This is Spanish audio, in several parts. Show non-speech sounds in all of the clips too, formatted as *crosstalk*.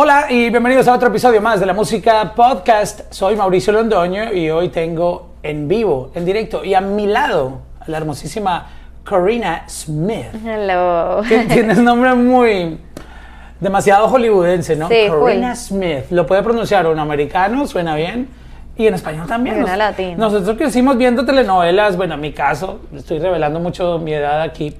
Hola y bienvenidos a otro episodio más de la Música Podcast. Soy Mauricio Londoño y hoy tengo en vivo, en directo y a mi lado a la hermosísima Corina Smith. Hello. Que tienes nombre muy demasiado hollywoodense, ¿no? Sí, Corina. Smith. Lo puede pronunciar un americano, suena bien. Y en español también. Suena Nos- latino. Nosotros crecimos viendo telenovelas, bueno, en mi caso, estoy revelando mucho mi edad aquí.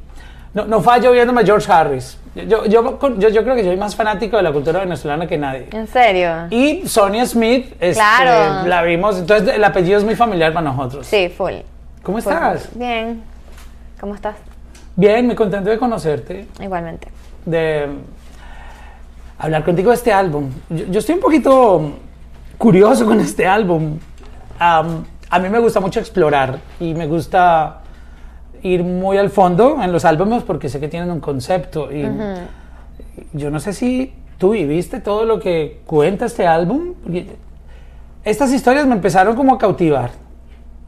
No, no fallo viéndome George Harris. Yo, yo, yo, yo creo que soy más fanático de la cultura venezolana que nadie. ¿En serio? Y Sonia Smith, este, Claro. la vimos, entonces el apellido es muy familiar para nosotros. Sí, full. ¿Cómo Full. estás? Bien. ¿Cómo estás? Bien, muy contento de conocerte, Igualmente. de hablar contigo de este álbum. Yo, yo estoy un poquito curioso con este álbum. A mí me gusta mucho explorar y me gusta ir muy al fondo en los álbumes porque sé que tienen un concepto y yo no sé si tú viviste todo lo que cuenta este álbum. estas historias me empezaron como a cautivar.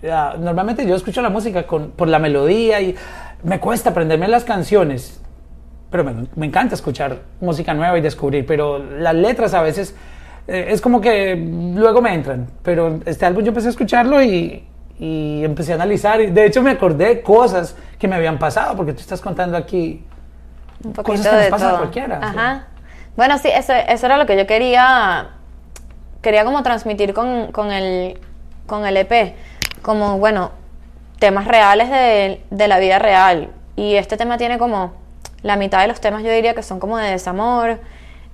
Ya, normalmente yo escucho la música con, por la melodía y me cuesta aprenderme las canciones, pero me, me encanta escuchar música nueva y descubrir, pero las letras a veces eh, es como que luego me entran. Pero este álbum yo empecé a escucharlo y, y empecé a analizar y de hecho me acordé de cosas que me habían pasado porque tú estás contando aquí Un Cosas que nos de pasan a cualquiera, Ajá. Bueno, sí, eso, eso era lo que yo quería. Quería como transmitir con, con el, con el EP. Como, bueno, temas reales de, de la vida real. Y este tema tiene como. La mitad de los temas yo diría que son como de desamor.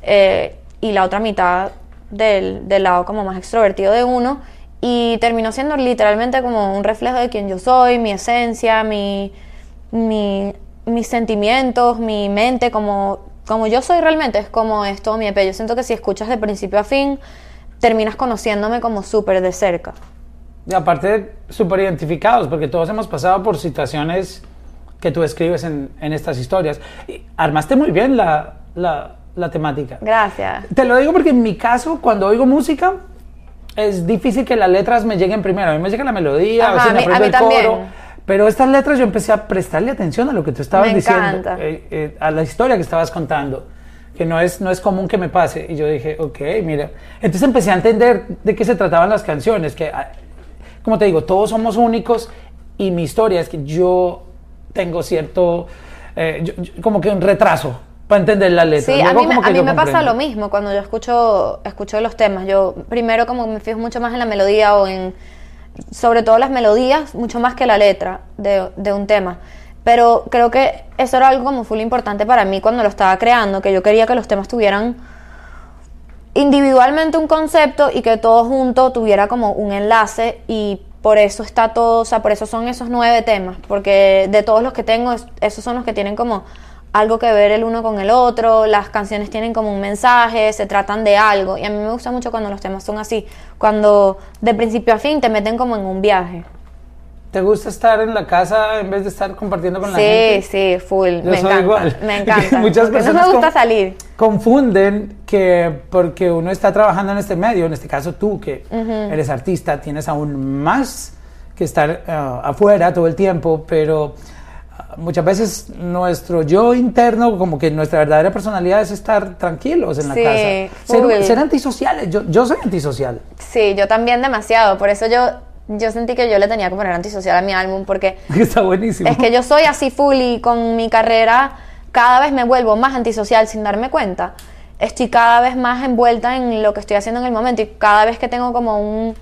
eh, y la otra mitad del, del lado como más extrovertido de uno. Y terminó siendo literalmente como un reflejo de quién yo soy, mi esencia, mi, mi- mis sentimientos, mi mente, como, como yo soy realmente, es como es todo mi EP. Yo siento que si escuchas de principio a fin, terminas conociéndome como súper de cerca. Y aparte, súper identificados, porque todos hemos pasado por situaciones que tú escribes en, en estas historias. Y armaste muy bien la, la- la temática. Gracias. Te lo digo porque en mi caso, cuando oigo música, es difícil que las letras me lleguen primero. A mí me llega la melodía, a Ajá, veces me a mí- a aprendo el coro. también. Pero estas letras yo empecé a prestarle atención a lo que tú estabas Me diciendo, eh, eh, a la historia que estabas contando, que no es, no es común que me pase. Y yo dije, ok, mira. Entonces empecé a entender de qué se trataban las canciones, que, ah, como te digo, todos somos únicos y mi historia es que yo tengo cierto, eh, yo- yo- como que un retraso para entender la letra. Sí, a Luego mí, me, como que a mí me pasa lo mismo cuando yo escucho, escucho los temas. Yo primero como me fijo mucho más en la melodía o en, sobre todo las melodías, mucho más que la letra de, de un tema. Pero creo que eso era algo como full importante para mí cuando lo estaba creando, que yo quería que los temas tuvieran individualmente un concepto y que todo junto tuviera como un enlace y por eso está todo, o sea, por eso son esos nueve temas, porque de todos los que tengo, es- esos son los que tienen como algo que ver el uno con el otro, las canciones tienen como un mensaje, se tratan de algo y a mí me gusta mucho cuando los temas son así, cuando de principio a fin te meten como en un viaje. ¿Te gusta estar en la casa en vez de estar compartiendo con la Sí, gente? sí, full, Yo me soy encanta, igual. me encanta. *laughs* Muchas no personas me gusta salir. Confunden que porque uno está trabajando en este medio, en este caso tú que eres artista, tienes aún más que estar ah, afuera todo el tiempo, pero muchas veces nuestro yo interno, como que nuestra verdadera personalidad es estar tranquilos en la Sí, casa. Ser, ser antisociales, yo, yo soy antisocial. Sí, yo también demasiado. Por eso yo, yo sentí que yo le tenía que poner antisocial a mi álbum, porque *laughs* Está buenísimo. es que yo soy así full y con mi carrera cada vez me vuelvo más antisocial sin darme cuenta. Estoy cada vez más envuelta en lo que estoy haciendo en el momento y cada vez que tengo como un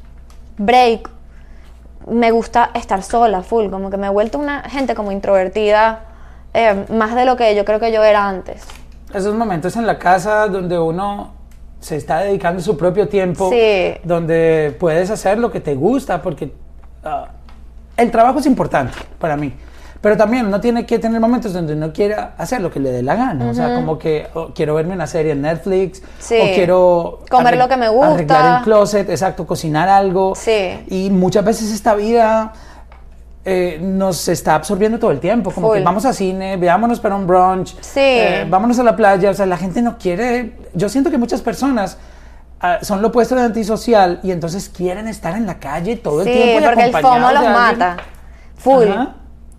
break, me gusta estar sola, full. Como que me he vuelto una gente como introvertida, eh, más de lo que yo creo que yo era antes. Esos momentos en la casa donde uno se está dedicando su propio tiempo, Sí. donde puedes hacer lo que te gusta, porque ah, el trabajo es importante para mí. Pero también uno tiene que tener momentos donde uno quiera hacer lo que le dé la gana. O sea, como que oh, quiero verme una serie en Netflix, Sí. o quiero Comer lo que me gusta. Arreglar el closet, exacto, cocinar algo. Sí. Y muchas veces esta vida eh, nos está absorbiendo todo el tiempo. Como que Full. vamos a cine, veámonos para un brunch, Sí. eh, vámonos a la playa. O sea, la gente no quiere. Yo siento que muchas personas ah, son lo opuesto de antisocial y entonces quieren estar en la calle todo el Sí, tiempo. y porque el FOMO los mata. Full. Ajá.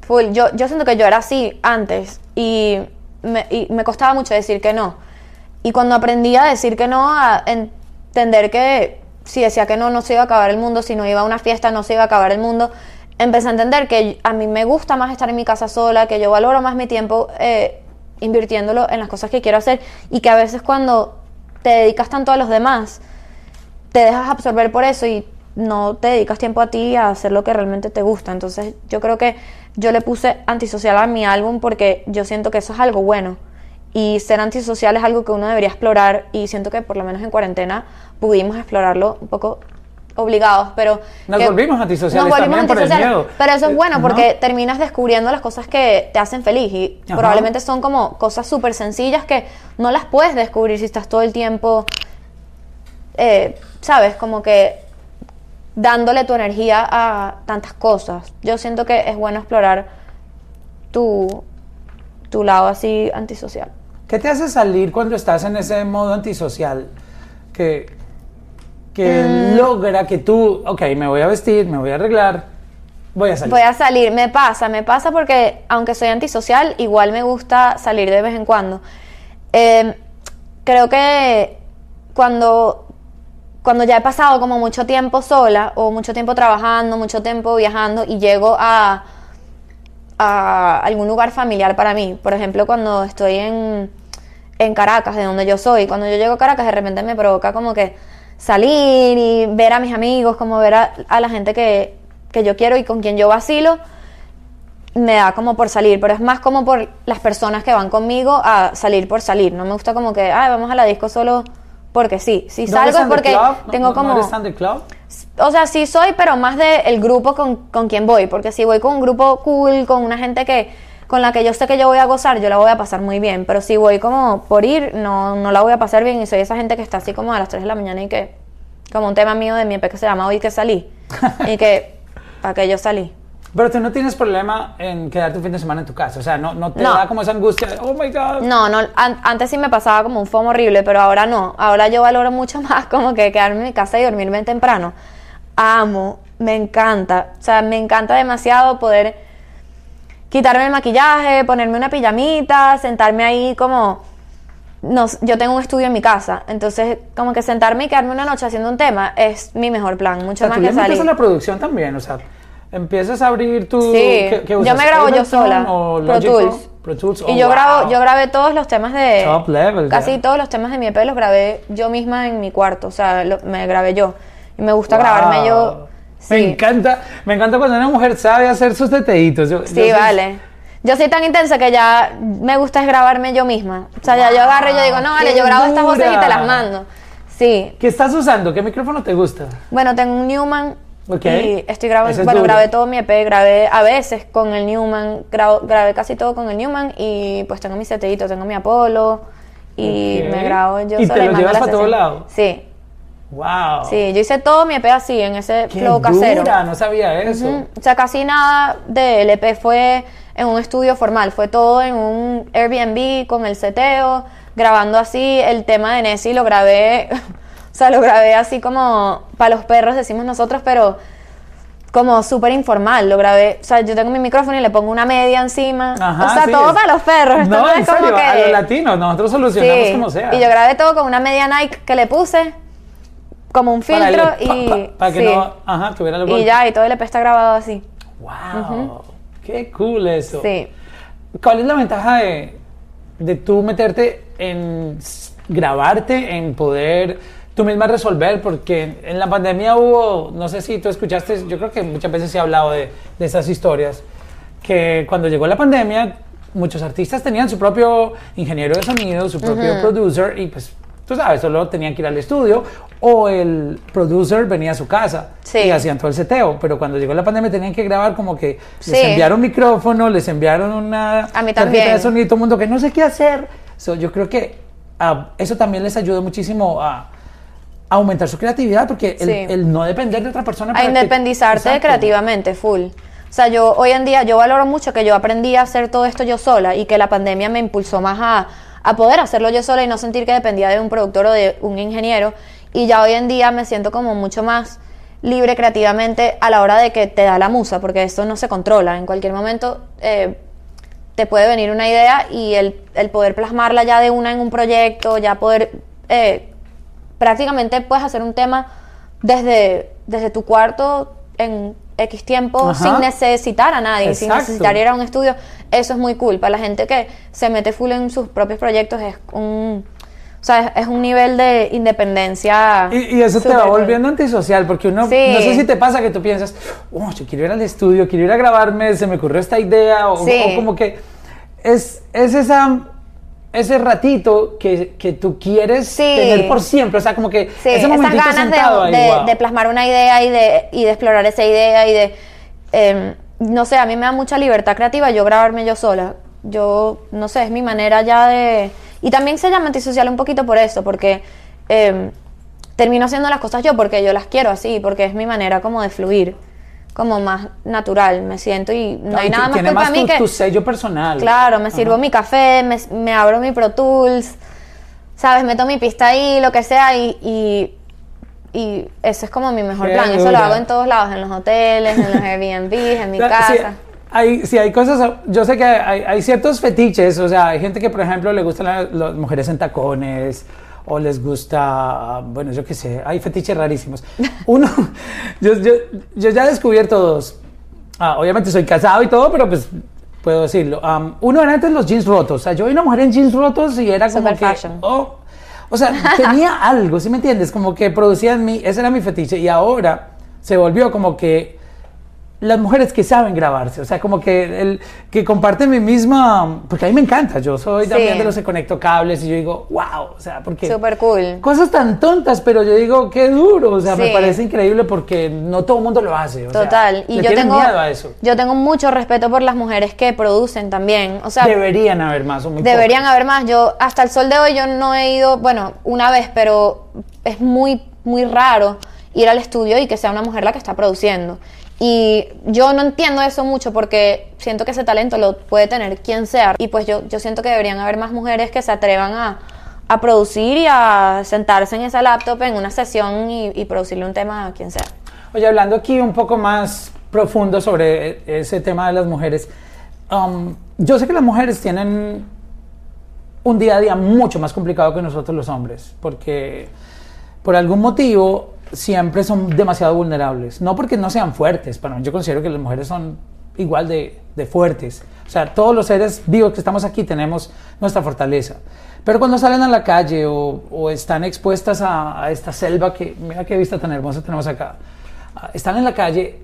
Full. Yo, yo siento que yo era así antes y me, y me costaba mucho decir que no. Y cuando aprendí a decir que no, a entender que si decía que no, no se iba a acabar el mundo, si no iba a una fiesta, no se iba a acabar el mundo, empecé a entender que a mí me gusta más estar en mi casa sola, que yo valoro más mi tiempo eh, invirtiéndolo en las cosas que quiero hacer y que a veces cuando te dedicas tanto a los demás, te dejas absorber por eso y no te dedicas tiempo a ti a hacer lo que realmente te gusta. Entonces yo creo que yo le puse antisocial a mi álbum porque yo siento que eso es algo bueno. Y ser antisocial es algo que uno debería explorar y siento que por lo menos en cuarentena pudimos explorarlo un poco obligados, pero... Nos volvimos antisociales nos volvimos también por el antisociales. miedo. Pero eso es bueno ¿No? porque terminas descubriendo las cosas que te hacen feliz y Ajá. probablemente son como cosas súper sencillas que no las puedes descubrir si estás todo el tiempo, eh, ¿sabes? Como que dándole tu energía a tantas cosas. Yo siento que es bueno explorar tu, tu lado así antisocial. ¿Qué te hace salir cuando estás en ese modo antisocial? Que, que Mm. logra que tú, ok, me voy a vestir, me voy a arreglar, voy a salir. Voy a salir, me pasa, me pasa porque aunque soy antisocial, igual me gusta salir de vez en cuando. Eh, creo que cuando, cuando ya he pasado como mucho tiempo sola o mucho tiempo trabajando, mucho tiempo viajando y llego a, algún lugar familiar para mí, por ejemplo cuando estoy en, Caracas, de donde yo soy, cuando yo llego a Caracas de repente me provoca como que salir y ver a mis amigos, como ver a, a la gente que, que yo quiero y con quien yo vacilo, me da como por salir, pero es más como por las personas que van conmigo a salir por salir. No me gusta como que, ay, vamos a la disco solo porque sí. Si ¿No salgo es porque tengo como... ¿No eres? O sea, sí soy, pero más del grupo con, con quien voy. Porque si voy con un grupo cool, con una gente que con la que yo sé que yo voy a gozar, yo la voy a pasar muy bien. Pero si voy como por ir, no, no la voy a pasar bien. Y soy esa gente que está así como a las 3 de la mañana y que, como un tema mío de mi EP que se llama Hoy que salí. *laughs* y que, ¿para qué yo salí? Pero tú no tienes problema en quedarte un fin de semana en tu casa. O sea, no, no te No. da como esa angustia de, oh my God. No, no, an- antes sí me pasaba como un fomo horrible, pero ahora no. Ahora yo valoro mucho *laughs* más como que quedarme en mi casa y dormirme temprano. Amo, me encanta. O sea, me encanta demasiado poder quitarme el maquillaje, ponerme una pijamita, sentarme ahí como... No, yo tengo un estudio en mi casa, entonces como que sentarme y quedarme una noche haciendo un tema es mi mejor plan, O mucho sea, más tú que salir. la producción también. O sea, empiezas a abrir tu... Sí, ¿qué- qué yo usas? me grabo yo Ableton sola. o Pro Tools. Pro? Tools, y oh, yo grabo, wow. yo grabé todos los temas de Top level, casi ya. todos los temas de mi EP los grabé yo misma en mi cuarto, o sea, lo- me grabé yo. Y me gusta Wow. grabarme yo. Me Sí, encanta, me encanta cuando una mujer sabe hacer sus teteitos. Yo- yo sí, soy- vale. Yo soy tan intensa que ya me gusta es grabarme yo misma. O sea, ya yo agarro y yo digo, no, vale, ¡Qué yo grabo estas voces y te dura! las mando. Sí. ¿Qué estás usando? ¿Qué micrófono te gusta? Bueno, tengo un Newman Y estoy grabando, es bueno, duro. grabé todo mi EP, grabé a veces con el Newman, grabo- grabé casi todo con el Newman y pues tengo mi seteito, tengo mi Apolo y me grabo yo ¿Y te sola lo mando llevas pa' todos lados? Sí, ¡Wow! sí, yo hice todo mi EP así, en ese ¡Qué flow casero. dura! No sabía eso. O sea, casi nada del EP fue en un estudio formal, fue todo en un Airbnb con el seteo, grabando así el tema de Nessie, lo grabé, *laughs* sea, lo grabé así como para los perros, decimos nosotros, pero como súper informal, lo grabé, o sea, yo tengo mi micrófono y le pongo una media encima, Ajá, o sea, sí, todo es- para los perros, No, en es como serio, que... a los latinos, nosotros solucionamos Sí, como sea. y yo grabé todo con una media Nike que le puse, como un Para filtro el- y... pa- pa- para que sí. no, ajá, tuviera el y ya, y todo el EP está grabado así. ¡Wow! ¡Qué cool eso! Sí. ¿Cuál es la ventaja de, de tú meterte en grabarte, en poder tú misma resolver? Porque en la pandemia hubo, no sé si tú escuchaste, yo creo que muchas veces se ha hablado de, de esas historias, que cuando llegó la pandemia, muchos artistas tenían su propio ingeniero de sonido, su propio producer, y pues tú sabes, solo tenían que ir al estudio o el producer venía a su casa Sí. y hacían todo el seteo, pero cuando llegó la pandemia tenían que grabar como que les Sí. enviaron micrófono, les enviaron una A mí tarjeta también. de sonido, todo el mundo que no sé qué hacer. So, yo creo que ah, eso también les ayuda muchísimo a aumentar su creatividad, porque el, Sí. el no depender de otra persona. a que- independizarte creativamente, full. O sea, yo hoy en día, yo valoro mucho que yo aprendí a hacer todo esto yo sola y que la pandemia me impulsó más a, a poder hacerlo yo sola y no sentir que dependía de un productor o de un ingeniero. Y ya hoy en día me siento como mucho más libre creativamente a la hora de que te da la musa, porque esto no se controla. En cualquier momento, eh, te puede venir una idea y el, el poder plasmarla ya de una en un proyecto, ya poder eh, prácticamente puedes hacer un tema desde, desde tu cuarto en X tiempo Ajá. sin necesitar a nadie, sin Exacto. necesitar ir a un estudio. Eso es muy cool. Para la gente que se mete full en sus propios proyectos es un, o sea, es, es un nivel de independencia. Y, y eso te va cool. volviendo antisocial, porque uno, Sí. no sé si te pasa que tú piensas, oh, yo quiero ir al estudio, quiero ir a grabarme, se me ocurrió esta idea, o, Sí. o como que es, es esa, ese ratito que, que tú quieres Sí. tener por siempre, o sea, como que Sí, ese esas ganas sentado de, ahí, de- wow. de plasmar una idea y de, y de explorar esa idea y de, em, no sé, a mí me da mucha libertad creativa yo grabarme yo sola. Yo, no sé, es mi manera ya de... Y también se llama antisocial un poquito por eso, porque em, termino haciendo las cosas yo porque yo las quiero así, porque es mi manera como de fluir, como más natural, me siento y no hay Ay, nada más cool para mí que... tu sello personal. Claro, me sirvo mi café, me, me abro mi Pro Tools, ¿sabes? Meto mi pista ahí, lo que sea, y, y, y ese es como mi mejor Qué plan. Eso lo hago en todos lados, en los hoteles, en los *laughs* Airbnb, en mi O sea, sí, casa. hay, sí, hay cosas, yo sé que hay, hay ciertos fetiches, o sea, hay gente que, por ejemplo, le gustan la- las mujeres en tacones, o les gusta, bueno, yo qué sé, hay fetiches rarísimos. Uno, *laughs* yo, yo, yo ya he descubierto dos. Ah, obviamente soy casado y todo, pero pues puedo decirlo. Uno era antes los jeans rotos, o sea, yo vi una mujer en jeans rotos y era como Super que, fashion. oh, o sea, tenía algo, ¿sí me entiendes? Como que producía en mí, ese era mi fetiche, y ahora se volvió como que las mujeres que saben grabarse, o sea, como que el que comparten mi misma, porque a mí me encanta, yo soy Sí. también de los que conecto cables y yo digo, wow, o sea, porque Súper cool. cosas tan tontas, pero yo digo, qué duro, o sea, me parece increíble porque no todo el mundo lo hace, o sea, Total. y yo tengo, miedo a eso. yo tengo mucho respeto por las mujeres que producen también. O sea, Deberían haber más, o muy Deberían pocas. haber más. Yo hasta el sol de hoy yo no he ido, bueno, una vez, pero es muy muy raro ir al estudio y que sea una mujer la que está produciendo. Y yo no entiendo eso mucho porque siento que ese talento lo puede tener quien sea. Y pues yo, yo siento que deberían haber más mujeres que se atrevan a, a producir y a sentarse en esa laptop en una sesión y, y producirle un tema a quien sea. Oye, hablando aquí un poco más profundo sobre ese tema de las mujeres, um, yo sé que las mujeres tienen un día a día mucho más complicado que nosotros los hombres, porque por algún motivo siempre son demasiado vulnerables. No porque no sean fuertes, pero yo considero que las mujeres son igual de, de fuertes. O sea, todos los seres vivos que estamos aquí tenemos nuestra fortaleza. Pero cuando salen a la calle o, o están expuestas a, a esta selva que, mira qué vista tan hermosa tenemos acá, ah, están en la calle,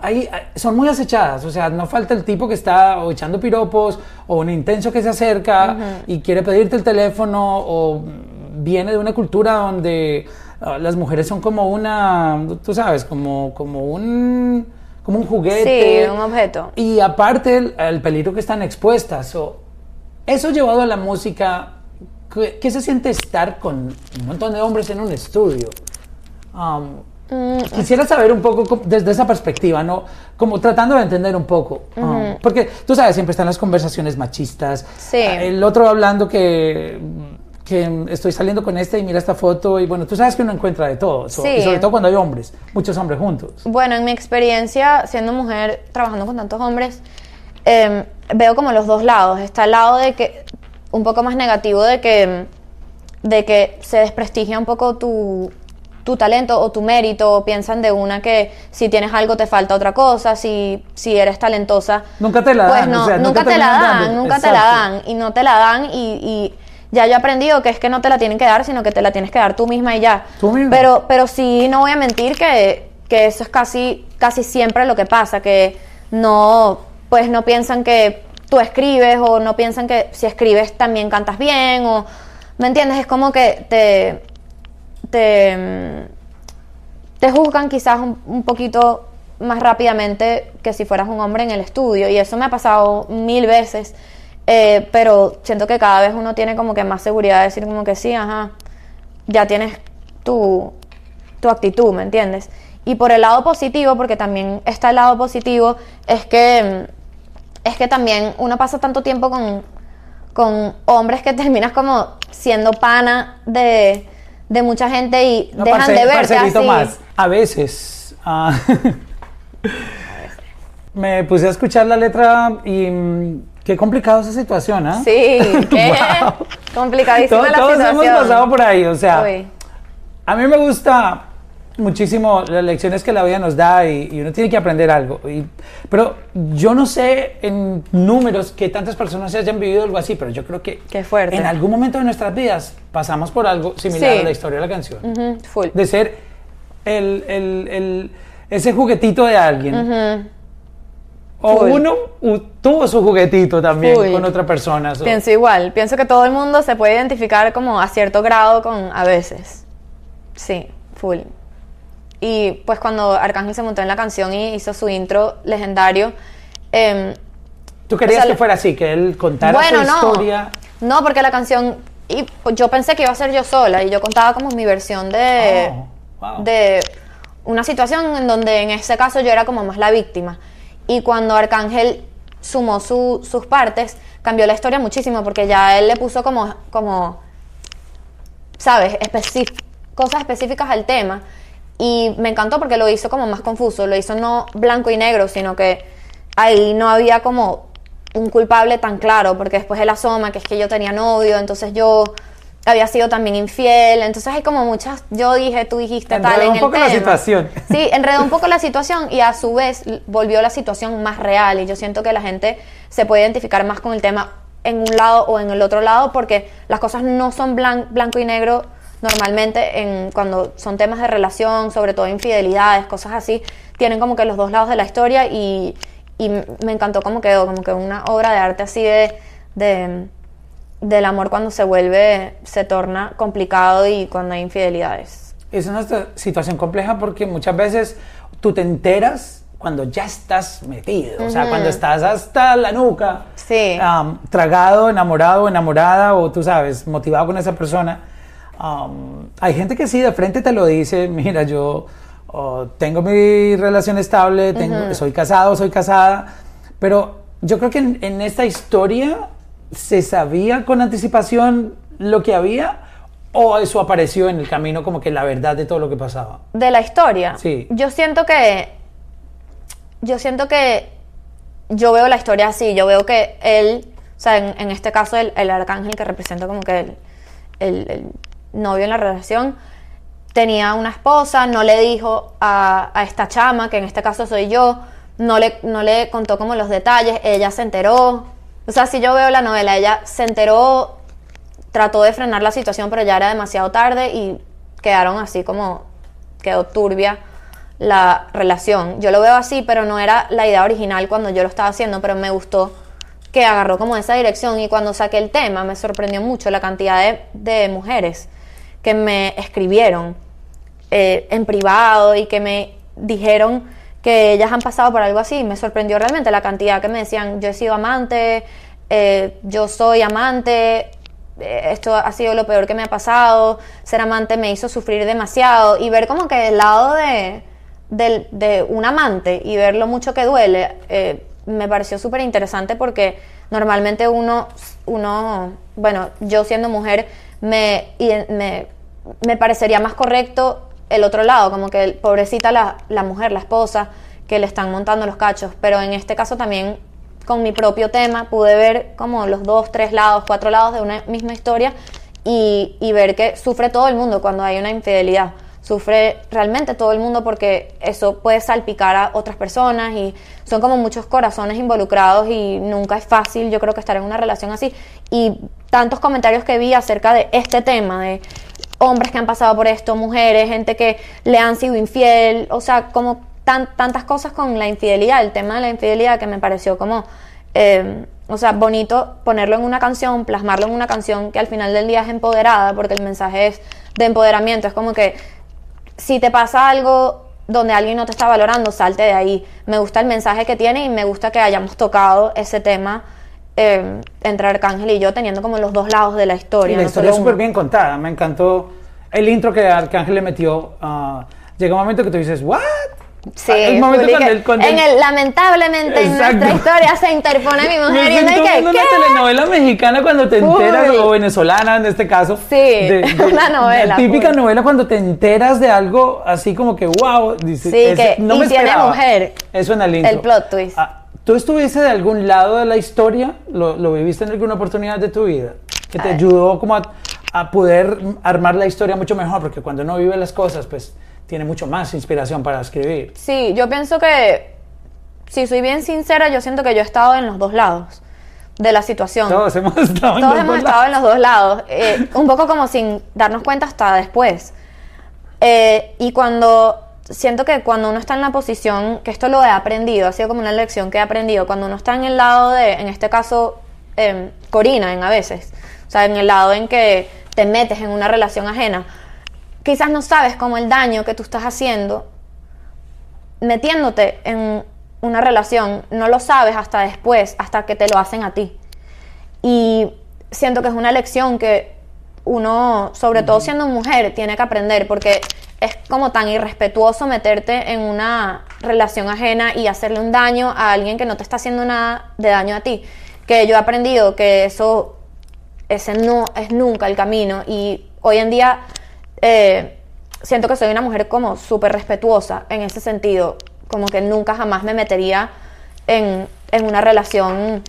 ahí ah, son muy acechadas, o sea, no falta el tipo que está o echando piropos o un intenso que se acerca y quiere pedirte el teléfono o viene de una cultura donde las mujeres son como una, tú sabes, como, como un como un juguete. Sí, un objeto. Y aparte el, el peligro que están expuestas. o eso llevado a la música, ¿qué, qué se siente estar con un montón de hombres en un estudio? Um, Mm, Quisiera saber un poco co- desde esa perspectiva, ¿no? Como tratando de entender un poco. um, porque tú sabes, siempre están las conversaciones machistas. Sí. Ah, El otro hablando que, que estoy saliendo con este y mira esta foto. Y bueno, tú sabes que uno encuentra de todo. so- Sí. Y sobre todo cuando hay hombres, muchos hombres juntos. Bueno, en mi experiencia siendo mujer, trabajando con tantos hombres, eh, veo como los dos lados. Está el lado de que, un poco más negativo de que, de que se desprestigia un poco tu, tu talento o tu mérito, o piensan de una que si tienes algo te falta otra cosa, si, si eres talentosa. Nunca te la pues dan, no, o sea, nunca, nunca te la terminan dan, dando. nunca te la Exacto. dan, y no te la dan, y, y ya yo he aprendido que es que no te la tienen que dar, sino que te la tienes que dar tú misma y ya. Tú misma. Pero, pero sí, no voy a mentir que, que eso es casi, casi siempre lo que pasa, que no, pues no piensan que tú escribes o no piensan que si escribes también cantas bien o, ¿me entiendes? Es como que te, te, te juzgan quizás un, un poquito más rápidamente que si fueras un hombre en el estudio y eso me ha pasado mil veces eh, pero siento que cada vez uno tiene como que más seguridad de decir como que sí, ajá, ya tienes tu, tu actitud, ¿me entiendes? Y por el lado positivo, porque también está el lado positivo, es que, es que también uno pasa tanto tiempo con, con hombres que *laughs* terminas como siendo pana de, de mucha gente y No, dejan parce- de verte parcerito así. más. A veces. ah, *laughs* me puse a escuchar la letra y mm, Qué complicada esa situación, ¿ah? Sí, qué *laughs* Wow. complicadísima Todos, la todos situación. hemos pasado por ahí, o sea, Uy. a mí me gusta muchísimo las lecciones que la vida nos da y, y uno tiene que aprender algo. Y- pero yo no sé en números que tantas personas se hayan vivido algo así, pero yo creo que Qué fuerte. en algún momento de nuestras vidas pasamos por algo similar Sí. a la historia de la canción. Ujú, full. De ser el, el- el- ese juguetito de alguien. Ujú. O Full. uno u- tuvo su juguetito también Full. con otra persona. so- Pienso igual. Pienso que todo el mundo se puede identificar como a cierto grado con a veces. Sí, full. Y pues cuando Arcángel se montó en la canción y hizo su intro legendario, em, Tú querías o sea, que fuera así, que él contara bueno, su no. historia. No, porque la canción. Y yo pensé que iba a ser yo sola y yo contaba como mi versión de. Oh, wow. De una situación en donde en ese caso yo era como más la víctima. Y cuando Arcángel sumó su- sus partes, cambió la historia muchísimo porque ya él le puso como. como ¿Sabes? Cosas específicas al tema. Y me encantó porque lo hizo como más confuso. Lo hizo no blanco y negro, sino que ahí no había como un culpable tan claro, porque después él asoma que es que yo tenía novio, entonces yo había sido también infiel, entonces hay como muchas, yo dije, tú dijiste Enredó tal en un el poco la tema. situación. Sí, enredó un poco la *laughs* situación y a su vez volvió la situación más real y yo siento que la gente se puede identificar más con el tema en un lado o en el otro lado porque las cosas no son blan- blanco y negro normalmente en cuando son temas de relación, sobre todo infidelidades, cosas así, tienen como que los dos lados de la historia y, y me encantó cómo quedó, como que una obra de arte así de, de del amor cuando se vuelve, se torna complicado y cuando hay infidelidades. Es una situación compleja porque muchas veces tú te enteras cuando ya estás metido, o sea, cuando estás hasta la nuca, Sí. am, tragado, enamorado, enamorada, o tú sabes, motivado con esa persona. Am, hay gente que sí, de frente te lo dice, *laughs* mira, yo oh, tengo mi relación estable, tengo, soy casado, soy casada, pero yo creo que en, en esta historia se sabía con anticipación lo que había o eso apareció en el camino como que la verdad de todo lo que pasaba. de la historia. Sí. Yo siento que. Yo siento que. Yo veo la historia así. Yo veo que él. O sea, en, en este caso, el, el arcángel que representa como que el, el- el novio en la relación. Tenía una esposa, no le dijo a, a esta chama, que en este caso soy yo, no le, no le contó como los detalles, ella se enteró. O sea, si yo veo la novela, ella se enteró, trató de frenar la situación, pero ya era demasiado tarde y quedaron así como quedó turbia la relación. Yo lo veo así, pero no era la idea original cuando yo lo estaba haciendo, pero me gustó que agarró como esa dirección y cuando saqué el tema me sorprendió mucho la cantidad de, mujeres que me escribieron eh, en privado y que me dijeron que ellas han pasado por algo así. Me sorprendió realmente la cantidad que me decían, yo he sido amante, eh, yo soy amante, eh, esto ha sido lo peor que me ha pasado, ser amante me hizo sufrir demasiado y ver como que el lado de, de un amante y ver lo mucho que duele, eh, me pareció súper interesante porque normalmente uno, uno, bueno, yo siendo mujer, me, me, me parecería más correcto el otro lado, como que pobrecita la, la mujer, la esposa, que le están montando los cachos, pero en este caso también con mi propio tema pude ver como los dos, tres lados, cuatro lados de una misma historia y, y ver que sufre todo el mundo cuando hay una infidelidad. Sufre realmente todo el mundo porque eso puede salpicar a otras personas y son como muchos corazones involucrados y nunca es fácil yo creo que estar en una relación así. Y tantos comentarios que vi acerca de este tema, de hombres que han pasado por esto, mujeres, gente que le han sido infiel, o sea, como tan- tantas cosas con la infidelidad, el tema de la infidelidad que me pareció como, eh, o sea, bonito ponerlo en una canción, plasmarlo en una canción que al final del día es empoderada, porque el mensaje es de empoderamiento, es como que si te pasa algo donde alguien no te está valorando, salte de ahí. Me gusta el mensaje que tiene y me gusta que hayamos tocado ese tema eh, entre Arcángel y yo, teniendo como los dos lados de la historia. Y la no historia es súper bien contada. Me encantó el intro que Arcángel le metió. ah, llega un momento que tú dices, ¿what? Sí, el momento cuando él- cuando en el, lamentablemente en Exacto. nuestra historia se interpone mi *laughs* mujer Me y hay que, una ¿qué? telenovela mexicana cuando te enteras, Uy. o venezolana en este caso. Sí, *laughs* una novela, La típica full. novela cuando te enteras de algo así como que, wow, dices, Sí, ese- que- no y me tiene esperaba. mujer. Eso en el intro. El plot twist. Ah, ¿Tú estuviste de algún lado de la historia? ¿Lo, lo viviste en alguna oportunidad de tu vida? Que te ayudó como a, a poder armar la historia mucho mejor, porque cuando uno vive las cosas, pues tiene mucho más inspiración para escribir. Sí, yo pienso que, si soy bien sincera, yo siento que yo he estado en los dos lados de la situación. Todos hemos estado en Todos los hemos dos estado en los dos lados, eh, un poco como sin darnos cuenta hasta después. Eh, y cuando siento que cuando uno está en la posición, que esto lo he aprendido, ha sido como una lección que he aprendido, cuando uno está en el lado de, en este caso, em, Corina, en a veces, o sea, en el lado en que te metes en una relación ajena, quizás no sabes cómo el daño que tú estás haciendo metiéndote en una relación, no lo sabes hasta después, hasta que te lo hacen a ti. Y siento que es una lección que uno, sobre todo siendo mujer, tiene que aprender porque es como tan irrespetuoso meterte en una relación ajena y hacerle un daño a alguien que no te está haciendo nada de daño a ti. Que yo he aprendido que eso, ese no es nunca el camino y hoy en día eh, siento que soy una mujer como súper respetuosa en ese sentido, como que nunca jamás me metería en, en una relación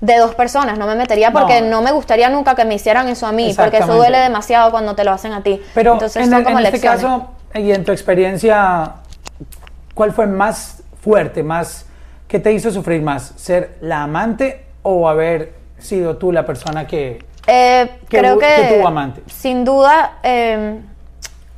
de dos personas, no me metería porque No. no. me gustaría nunca que me hicieran eso a mí, porque eso duele demasiado cuando te lo hacen a ti. Pero Entonces en, son el- como en este caso, y en tu experiencia, ¿cuál fue más fuerte, más, qué te hizo sufrir más? ¿Ser la amante o haber sido tú la persona que... Eh, que creo que tuvo amante. sin duda, eh,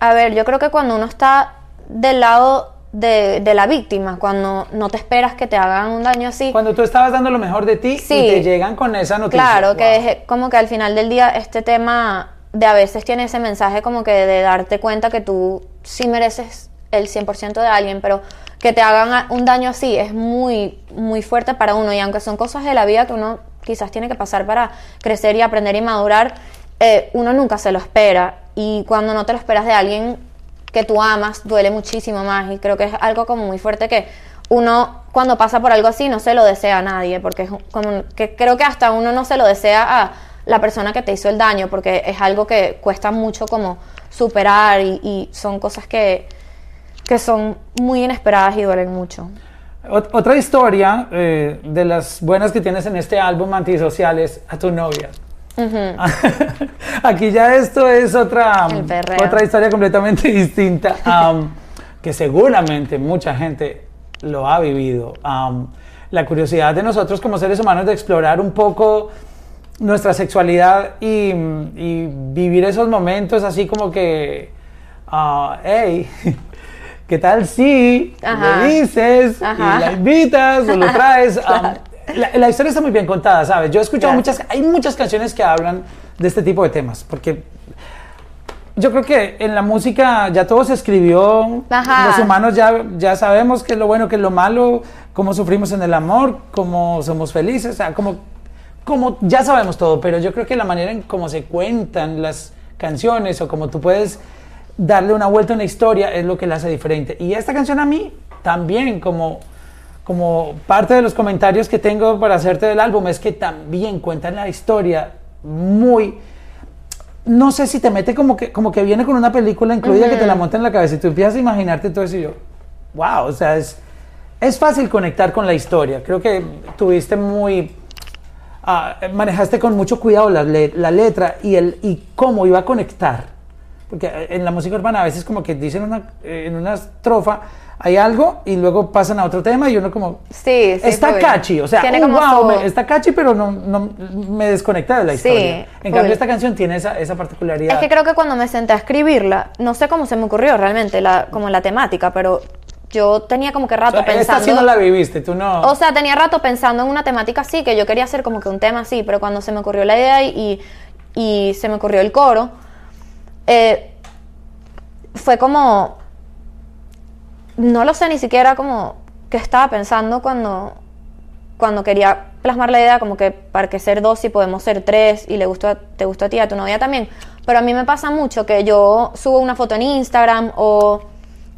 a ver, yo creo que cuando uno está del lado de, de la víctima, cuando no te esperas que te hagan un daño así, Cuando tú estabas dando lo mejor de ti Sí. y te llegan con esa noticia. Claro, Wow. que es como que al final del día este tema de a veces tiene ese mensaje como que de darte cuenta que tú sí mereces el 100% de alguien, pero que te hagan un daño así es muy, muy fuerte para uno y aunque son cosas de la vida que uno quizás tiene que pasar para crecer y aprender y madurar, eh, uno nunca se lo espera y cuando no te lo esperas de alguien que tú amas duele muchísimo más y creo que es algo como muy fuerte que uno cuando pasa por algo así no se lo desea a nadie porque es como que creo que hasta uno no se lo desea a la persona que te hizo el daño porque es algo que cuesta mucho como superar y, son cosas que, que son muy inesperadas y duelen mucho. Ot- Otra historia eh, de las buenas que tienes en este álbum antisocial es a tu novia. *laughs* Aquí ya esto es otra, perreo. otra historia completamente *laughs* distinta, am, que seguramente mucha gente lo ha vivido. Am, la curiosidad de nosotros como seres humanos de explorar un poco nuestra sexualidad y, y vivir esos momentos así como que, ah, hey, *laughs* ¿qué tal si Ajá. le dices Ajá. y la invitas o lo traes? Am, la, la historia está muy bien contada, ¿sabes? Yo he escuchado Gracias. muchas, hay muchas canciones que hablan de este tipo de temas, porque yo creo que en la música ya todo se escribió, Ajá. los humanos ya, ya sabemos qué es lo bueno, qué es lo malo, cómo sufrimos en el amor, cómo somos felices, o sea, como, como ya sabemos todo, pero yo creo que la manera en cómo se cuentan las canciones o como tú puedes darle una vuelta a una historia es lo que la hace diferente. Y esta canción a mí también como como parte de los comentarios que tengo para hacerte del álbum es que también cuentan la historia muy no sé si te mete como que como que viene con una película incluida que te la monta en la cabeza y tú empiezas a imaginarte todo eso y yo wow o sea es es fácil conectar con la historia. Creo que tuviste muy ah, manejaste con mucho cuidado la, la letra y el y cómo iba a conectar porque eh, en la música urbana a veces como que dicen una, eh, en una estrofa hay algo y luego pasan a otro tema y uno como Sí, sí. está catchy, o sea, oh, wow, su- me- está catchy, pero no, no me desconecta de la Sí, historia. En full. cambio, esta canción tiene esa, esa particularidad. Es que creo que cuando me senté a escribirla, no sé cómo se me ocurrió realmente la, como la temática, pero yo tenía como que O rato sea, esta pensando. sí no la viviste, tú no. O sea, tenía rato pensando en una temática así, que yo quería hacer como que un tema así, pero cuando se me ocurrió la idea y, y se me ocurrió el coro, eh, fue como, no lo sé ni siquiera como qué estaba pensando cuando, cuando quería plasmar la idea, como que para que ser dos y podemos ser tres y le gustó, a- te gustó a ti, a tu novia también. Pero a mí me pasa mucho que yo subo una foto en Instagram o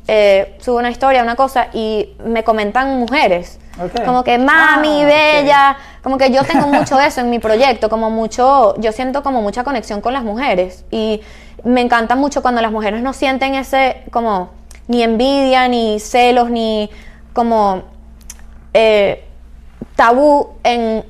eh, subo una historia, una cosa y me comentan mujeres. Ok. Como que mami, Ah, bella, como que yo tengo mucho de eso en mi proyecto, como mucho, yo siento como mucha conexión con las mujeres y me encanta mucho cuando las mujeres no sienten ese como ni envidia, ni celos, ni como eh, tabú en,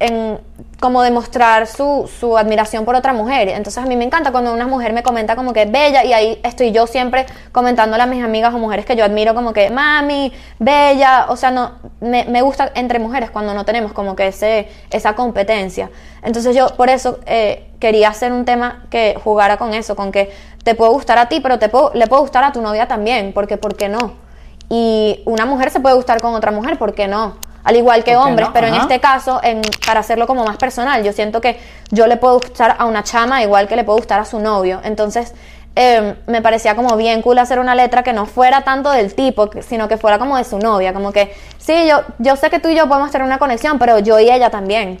en como demostrar su, su admiración por otra mujer. Entonces a mí me encanta cuando una mujer me comenta como que bella y ahí estoy yo siempre comentándole a mis amigas o mujeres que yo admiro como que mami, bella, o sea, no me, me gusta entre mujeres cuando no tenemos como que ese, esa competencia. Entonces yo por eso eh, quería hacer un tema que jugara con eso, con que te puede gustar a ti, pero te puedo, le puede gustar a tu novia también, porque ¿por qué no? Y una mujer se puede gustar con otra mujer, ¿por qué no? Al igual que hombres, pero en este caso, en, para hacerlo como más personal, yo siento que yo le puedo gustar a una chama igual que le puedo gustar a su novio. Entonces, em, me parecía como bien cool hacer una letra que no fuera tanto del tipo, sino que fuera como de su novia, como que, sí, yo, yo sé que tú y yo podemos tener una conexión, pero yo y ella también.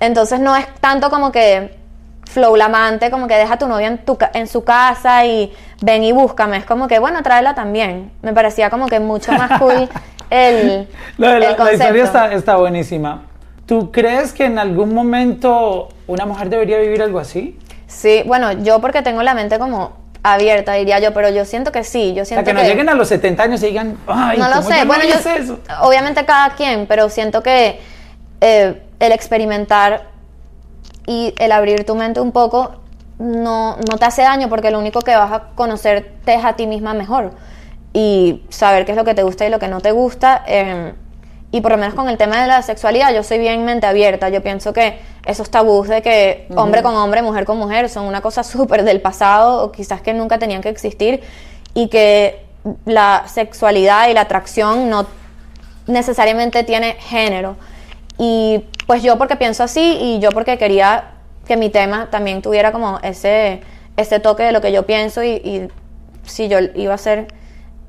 Entonces no es tanto como que flow la amante, como que deja a tu novia en, tu, en su casa y ven y búscame. Es como que, bueno, tráela también. Me parecía como que mucho más cool *laughs* el, *laughs* la, el la, historia está, está, buenísima. ¿Tú crees que en algún momento una mujer debería vivir algo así? Sí, bueno, yo porque tengo la mente como abierta, diría yo, pero yo siento que sí, yo siento o sea, que, no lleguen a los 70 años y digan, ay, no lo sé, bueno, yo, eso? obviamente cada quien, pero siento que eh, el experimentar y el abrir tu mente un poco no, no te hace daño porque lo único que vas a conocerte es a ti misma mejor y saber qué es lo que te gusta y lo que no te gusta. Em, y por lo menos con el tema de la sexualidad, yo soy bien mente abierta. Yo pienso que esos tabús de que hombre con hombre, mujer con mujer, son una cosa *laughs* súper del pasado o quizás que nunca tenían que existir y que la sexualidad y la atracción no necesariamente tiene género. Y pues yo porque pienso así y yo porque quería que mi tema también tuviera como ese, ese toque de lo que yo pienso y, y si yo iba a ser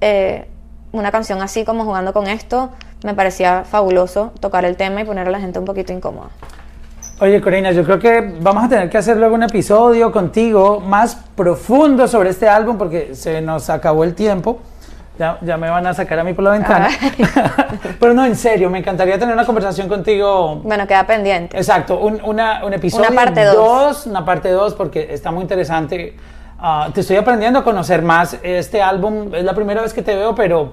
eh, una canción así como jugando con esto, me parecía fabuloso tocar el tema y poner a la gente un poquito incómoda. Oye, Corina, yo creo que vamos a tener que hacer luego un episodio contigo más profundo sobre este álbum porque se nos acabó el tiempo. Ya, ya me van a sacar a mí por la ventana. *laughs* Pero no, en serio, me encantaría tener una conversación contigo. Bueno, queda pendiente. Exacto, un, una, un episodio Una parte dos. Una parte 2 porque está muy interesante Ah, te estoy aprendiendo a conocer más. Este álbum es la primera vez que te veo, pero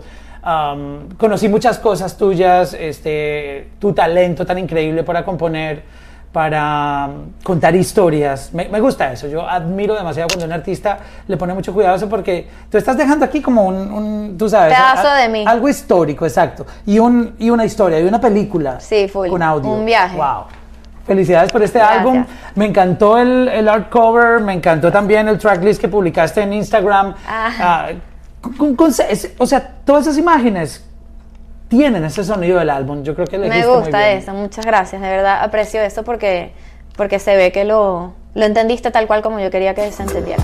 conocí muchas cosas tuyas, este, tu talento tan increíble para componer, para contar historias. Me, gusta eso. Yo admiro demasiado cuando un artista le pone mucho cuidado a eso porque tú estás dejando aquí como un, tú sabes, pedazo de mí. Algo histórico, exacto. Y, un, y una historia, y una película. Sí, full. Con audio. Un viaje. Wow. Felicidades por este álbum. Me encantó el, el, art cover, me encantó también el tracklist que publicaste en Instagram. Ah, con, con, o sea, todas esas imágenes tienen ese sonido del álbum. Yo creo que le Me gusta eso, muchas gracias. De verdad aprecio eso porque, porque se ve que lo, lo entendiste tal cual como yo quería que se entendiera.